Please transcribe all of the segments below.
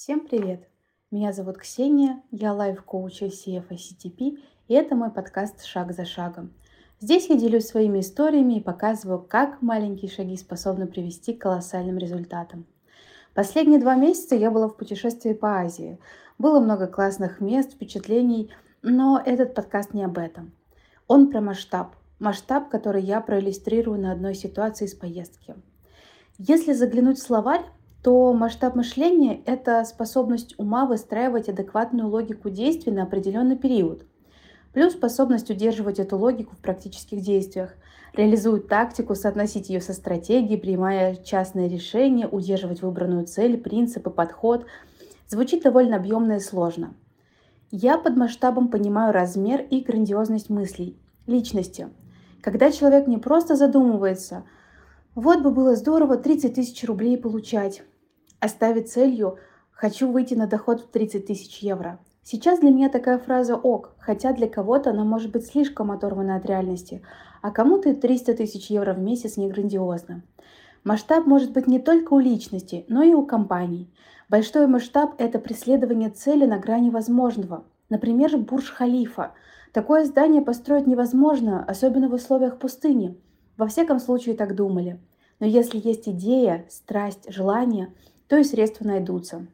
Всем привет! Меня зовут Ксения, я лайф-коуч ICF ICTP, и это мой подкаст «Шаг за шагом». Здесь я делюсь своими историями и показываю, как маленькие шаги способны привести к колоссальным результатам. Последние два месяца я была в путешествии по Азии. Было много классных мест, впечатлений, но этот подкаст не об этом. Он про масштаб. Масштаб, который я проиллюстрирую на одной ситуации из поездки. Если заглянуть в словарь, то масштаб мышления – это способность ума выстраивать адекватную логику действий на определенный период, плюс способность удерживать эту логику в практических действиях, реализует тактику, соотносить ее со стратегией, принимая частные решения, удерживать выбранную цель, принципы, подход. Звучит довольно объемно и сложно. Я под масштабом понимаю размер и грандиозность мыслей, личности. Когда человек не просто задумывается – вот бы было здорово 30 тысяч рублей получать. Оставить целью «хочу выйти на доход в 30 тысяч евро». Сейчас для меня такая фраза ок, хотя для кого-то она может быть слишком оторвана от реальности, а кому-то 300 тысяч евро в месяц не грандиозно. Масштаб может быть не только у личности, но и у компаний. Большой масштаб – это преследование цели на грани возможного. Например, Бурж-Халифа. Такое здание построить невозможно, особенно в условиях пустыни. Во всяком случае так думали. Но если есть идея, страсть, желание, то и средства найдутся.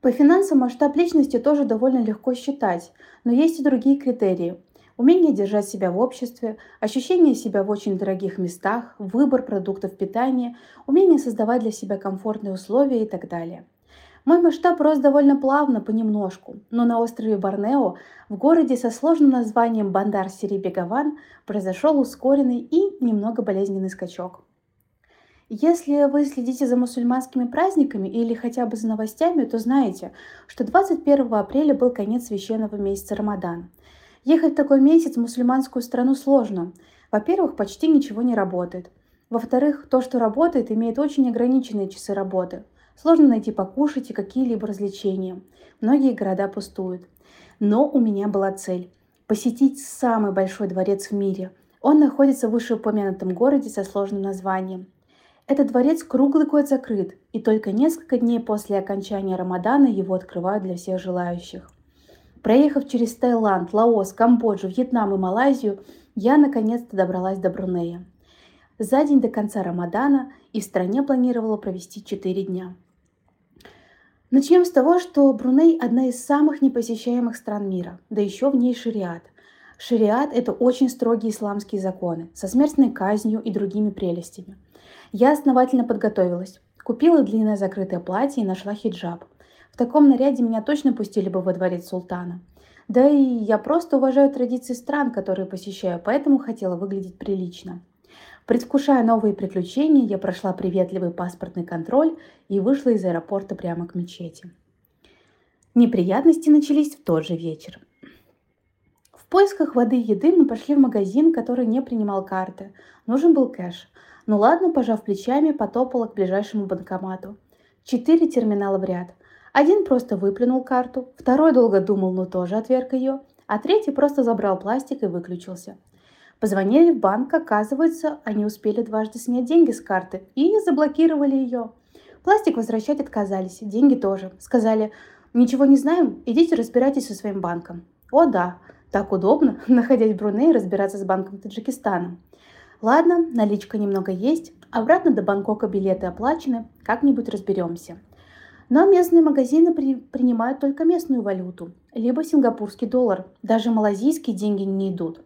По финансам масштаб личности тоже довольно легко считать, но есть и другие критерии. Умение держать себя в обществе, ощущение себя в очень дорогих местах, выбор продуктов питания, умение создавать для себя комфортные условия и так далее. Мой масштаб рос довольно плавно, понемножку, но на острове Борнео, в городе со сложным названием Бандар-Сири-Бегаван, произошел ускоренный и немного болезненный скачок. Если вы следите за мусульманскими праздниками или хотя бы за новостями, то знаете, что 21 апреля был конец священного месяца Рамадан. Ехать в такой месяц в мусульманскую страну сложно. Во-первых, почти ничего не работает. Во-вторых, то, что работает, имеет очень ограниченные часы работы. Сложно найти покушать и какие-либо развлечения. Многие города пустуют. Но у меня была цель – посетить самый большой дворец в мире. Он находится в вышеупомянутом городе со сложным названием. Этот дворец круглый год закрыт, и только несколько дней после окончания Рамадана его открывают для всех желающих. Проехав через Таиланд, Лаос, Камбоджу, Вьетнам и Малайзию, я наконец-то добралась до Брунея. За день до конца Рамадана и в стране планировала провести 4 дня. Начнем с того, что Бруней – одна из самых непосещаемых стран мира, да еще в ней шариат. Шариат – это очень строгие исламские законы, со смертной казнью и другими прелестями. Я основательно подготовилась, купила длинное закрытое платье и нашла хиджаб. В таком наряде меня точно пустили бы во дворец султана. Да и я просто уважаю традиции стран, которые посещаю, поэтому хотела выглядеть прилично. Предвкушая новые приключения, я прошла приветливый паспортный контроль и вышла из аэропорта прямо к мечети. Неприятности начались в тот же вечер. В поисках воды и еды мы пошли в магазин, который не принимал карты. Нужен был кэш. Ну ладно, пожав плечами, потопала к ближайшему банкомату. Четыре терминала в ряд. Один просто выплюнул карту, второй долго думал, но тоже отверг ее, а третий просто забрал пластик и выключился – Позвонили в банк, оказывается, они успели дважды снять деньги с карты и заблокировали ее. Пластик возвращать отказались, деньги тоже. Сказали, ничего не знаем, идите разбирайтесь со своим банком. О да, так удобно, находясь в и разбираться с банком Таджикистана. Ладно, наличка немного есть, обратно до Бангкока билеты оплачены, как-нибудь разберемся. Но местные магазины при, принимают только местную валюту, либо сингапурский доллар. Даже малазийские деньги не идут.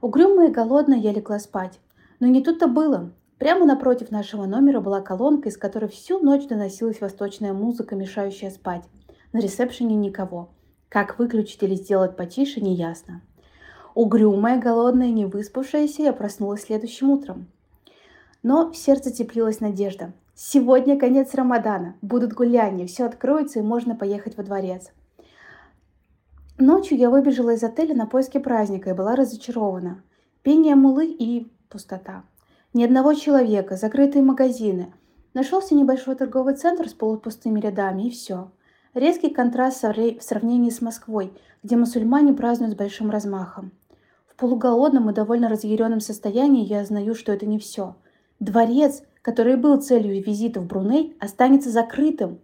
Угрюмая и голодная я легла спать. Но не тут-то было. Прямо напротив нашего номера была колонка, из которой всю ночь доносилась восточная музыка, мешающая спать. На ресепшене никого. Как выключить или сделать потише, неясно. Угрюмая, голодная, не выспавшаяся, я проснулась следующим утром. Но в сердце теплилась надежда. Сегодня конец Рамадана, будут гуляния, все откроется и можно поехать во дворец. Ночью я выбежала из отеля на поиски праздника и была разочарована. Пение мулы и пустота. Ни одного человека, закрытые магазины. Нашелся небольшой торговый центр с полупустыми рядами и все. Резкий контраст в сравнении с Москвой, где мусульмане празднуют с большим размахом. В полуголодном и довольно разъяренном состоянии я знаю, что это не все. Дворец, который был целью визита в Бруней, останется закрытым.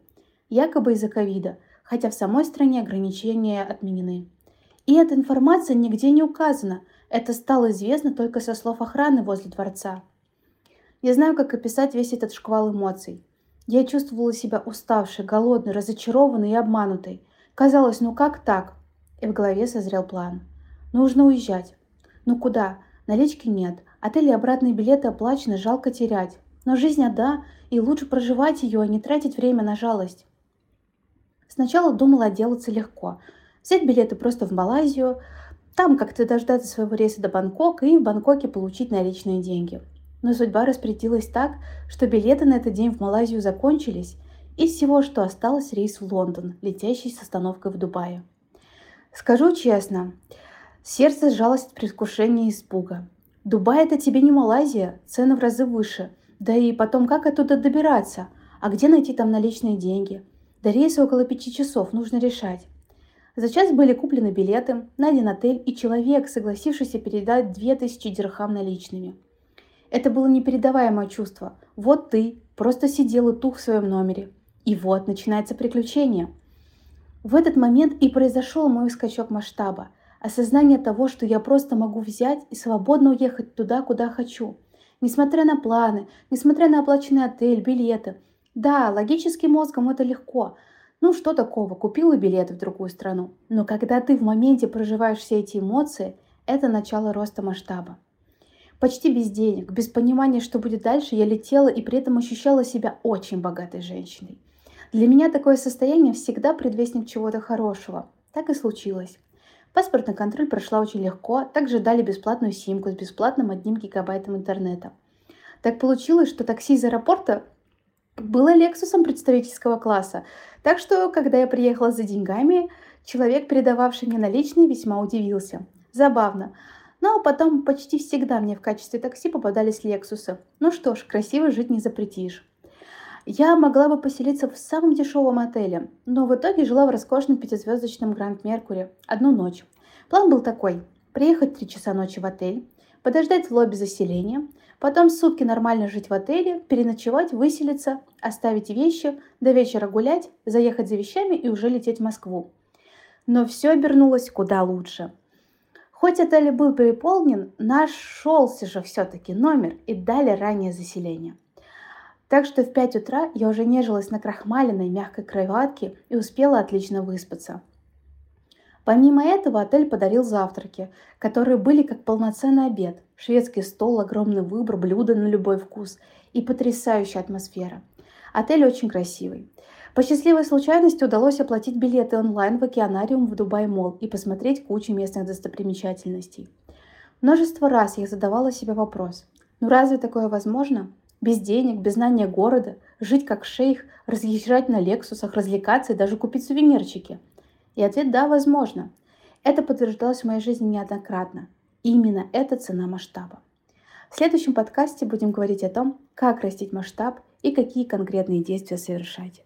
якобы из-за ковида, хотя в самой стране ограничения отменены. И эта информация нигде не указана, это стало известно только со слов охраны возле дворца. Я знаю, как описать весь этот шквал эмоций. Я чувствовала себя уставшей, голодной, разочарованной и обманутой. Казалось, ну как так? И в голове созрел план. Нужно уезжать. Ну куда? Налички нет. Отели и обратные билеты оплачены, жалко терять. Но жизнь одна, и лучше проживать ее, а не тратить время на жалость. Сначала думала отделаться легко. Взять билеты просто в Малайзию, там как-то дождаться своего рейса до Бангкока и в Бангкоке получить наличные деньги. Но судьба распорядилась так, что билеты на этот день в Малайзию закончились, из всего, что осталось, рейс в Лондон, летящий с остановкой в Дубае. Скажу честно, сердце сжалось от предвкушения и испуга. Дубай – это тебе не Малайзия, цены в разы выше. Да и потом, как оттуда добираться? А где найти там наличные деньги? До рейса около пяти часов, нужно решать. За час были куплены билеты, найден отель и человек, согласившийся передать 2000 дирхам наличными. Это было непередаваемое чувство. Вот ты просто сидел и тух в своем номере. И вот начинается приключение. В этот момент и произошел мой скачок масштаба. Осознание того, что я просто могу взять и свободно уехать туда, куда хочу. Несмотря на планы, несмотря на оплаченный отель, билеты. Да, логически мозгом это легко – ну что такого, купила билет в другую страну. Но когда ты в моменте проживаешь все эти эмоции, это начало роста масштаба. Почти без денег, без понимания, что будет дальше, я летела и при этом ощущала себя очень богатой женщиной. Для меня такое состояние всегда предвестник чего-то хорошего. Так и случилось. Паспортный контроль прошла очень легко, также дали бесплатную симку с бесплатным одним гигабайтом интернета. Так получилось, что такси из аэропорта было Лексусом представительского класса, так что, когда я приехала за деньгами, человек, передававший мне наличные, весьма удивился. Забавно. Но потом почти всегда мне в качестве такси попадались Лексусы. Ну что ж, красиво жить не запретишь. Я могла бы поселиться в самом дешевом отеле, но в итоге жила в роскошном пятизвездочном Гранд Меркуре одну ночь. План был такой – приехать 3 часа ночи в отель, подождать в лобби заселения, потом сутки нормально жить в отеле, переночевать, выселиться, оставить вещи, до вечера гулять, заехать за вещами и уже лететь в Москву. Но все обернулось куда лучше. Хоть отель и был переполнен, нашелся же все-таки номер и дали раннее заселение. Так что в 5 утра я уже нежилась на крахмаленной мягкой кроватке и успела отлично выспаться – Помимо этого отель подарил завтраки, которые были как полноценный обед. Шведский стол, огромный выбор, блюда на любой вкус и потрясающая атмосфера. Отель очень красивый. По счастливой случайности удалось оплатить билеты онлайн в океанариум в Дубай Мол и посмотреть кучу местных достопримечательностей. Множество раз я задавала себе вопрос, ну разве такое возможно? Без денег, без знания города, жить как шейх, разъезжать на лексусах, развлекаться и даже купить сувенирчики – и ответ «да, возможно». Это подтверждалось в моей жизни неоднократно. И именно это цена масштаба. В следующем подкасте будем говорить о том, как растить масштаб и какие конкретные действия совершать.